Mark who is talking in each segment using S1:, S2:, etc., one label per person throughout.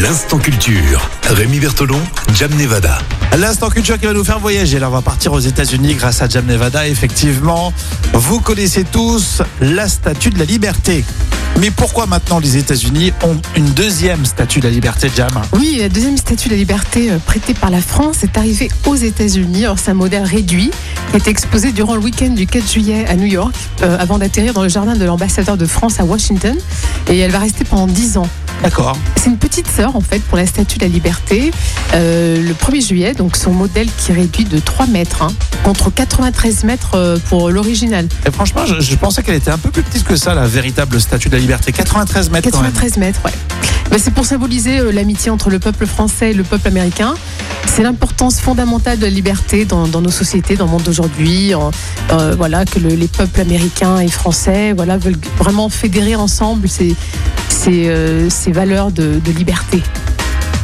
S1: L'instant culture. Rémi Bertolon, Jam Nevada.
S2: L'instant culture qui va nous faire voyager. Là, on va partir aux États-Unis grâce à Jam Nevada. Effectivement, vous connaissez tous la statue de la liberté. Mais pourquoi maintenant les États-Unis ont une deuxième statue de la liberté, Jam?
S3: Oui, la deuxième statue de la liberté euh, prêtée par la France est arrivée aux États-Unis. Alors, C'est un modèle réduit qui est exposé durant le week-end du 4 juillet à New York euh, avant d'atterrir dans le jardin de l'ambassadeur de France à Washington. Et elle va rester pendant 10 ans.
S2: D'accord.
S3: C'est une petite sœur en fait pour la statue de la liberté. Euh, le 1er juillet, donc son modèle qui est réduit de 3 mètres hein, contre 93 mètres euh, pour l'original.
S2: Et franchement, je, je pensais qu'elle était un peu plus petite que ça, la véritable statue de la liberté. 93 mètres quand même.
S3: 93 mètres, ouais. Ben, c'est pour symboliser euh, l'amitié entre le peuple français et le peuple américain. C'est l'importance fondamentale de la liberté dans, dans nos sociétés, dans le monde d'aujourd'hui. Euh, voilà, que le- les peuples américains et français voilà, veulent vraiment fédérer ensemble ces, ces, euh, ces valeurs de, de liberté.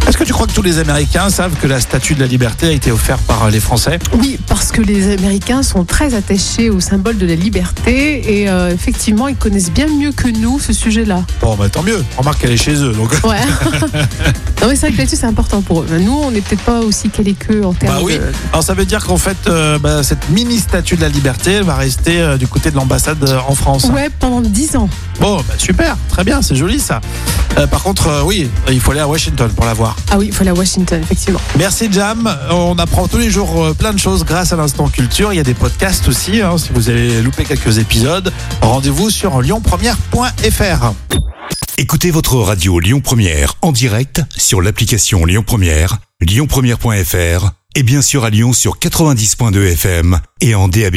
S2: Est-ce que tu crois que tous les Américains savent que la statue de la liberté a été offerte par les Français?
S3: Oui, parce que les Américains sont très attachés au symbole de la liberté et euh, effectivement, ils connaissent bien mieux que nous ce sujet-là.
S2: Bon, bah tant mieux. Remarque qu'elle est chez eux. Donc...
S3: Ouais. non, mais c'est vrai que là-dessus, c'est important pour eux. Nous, on n'est peut-être pas aussi calés qu'eux en termes
S2: Bah oui.
S3: de.
S2: Alors ça veut dire qu'en fait, euh, bah, cette mini statue de la liberté elle va rester euh, du côté de l'ambassade en France.
S3: Ouais, pendant 10 ans.
S2: Bon, bah, super, très bien, c'est joli ça. Par contre, oui, il faut aller à Washington pour la voir.
S3: Ah oui, il faut aller à Washington, effectivement.
S2: Merci Jam. On apprend tous les jours plein de choses grâce à l'instant culture. Il y a des podcasts aussi. hein, si vous avez loupé quelques épisodes, rendez-vous sur lyonpremière.fr.
S1: Écoutez votre radio Lyon Première en direct sur l'application Lyon Première, lyonpremière.fr et bien sûr à Lyon sur 90.2 FM et en DAB+.